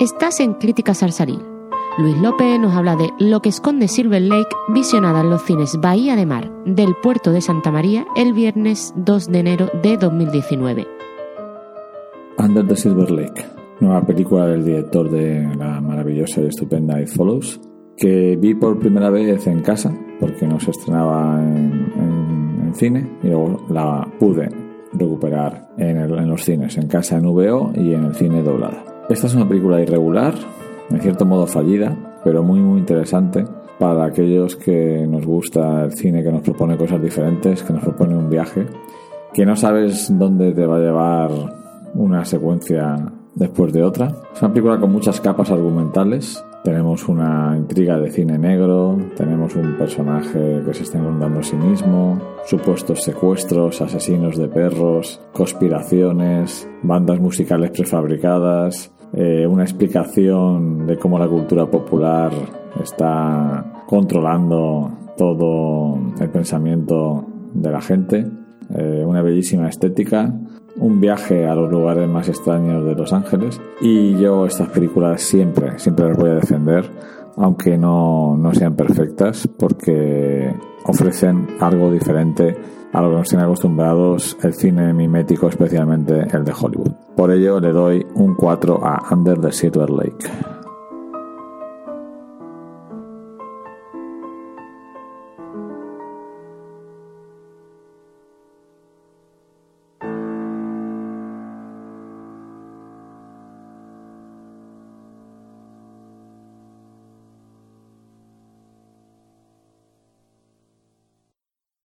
Estás en Crítica Sarsalil. Luis López nos habla de Lo que esconde Silver Lake, visionada en los cines Bahía de Mar del puerto de Santa María el viernes 2 de enero de 2019. Under the Silver Lake, nueva película del director de la maravillosa y estupenda It Follows, que vi por primera vez en casa, porque no se estrenaba en, cine, y luego la pude recuperar en, en los cines, en casa en VO y en el cine doblada. Esta es una película irregular, en cierto modo fallida, pero muy muy interesante para aquellos que nos gusta el cine, que nos propone cosas diferentes, que nos propone un viaje, que no sabes dónde te va a llevar una secuencia después de otra. Es una película con muchas capas argumentales. Tenemos una intriga de cine negro, tenemos un personaje que se está enrondando a sí mismo, supuestos secuestros, asesinos de perros, conspiraciones, bandas musicales prefabricadas, eh, una explicación de cómo la cultura popular está controlando todo el pensamiento de la gente, eh, una bellísima estética, un viaje a los lugares más extraños de Los Ángeles y yo estas películas siempre, siempre las voy a defender aunque no, no sean perfectas porque ofrecen algo diferente a lo que nos tiene acostumbrados el cine mimético, especialmente el de Hollywood. Por ello le doy un 4 a Under the Silver Lake.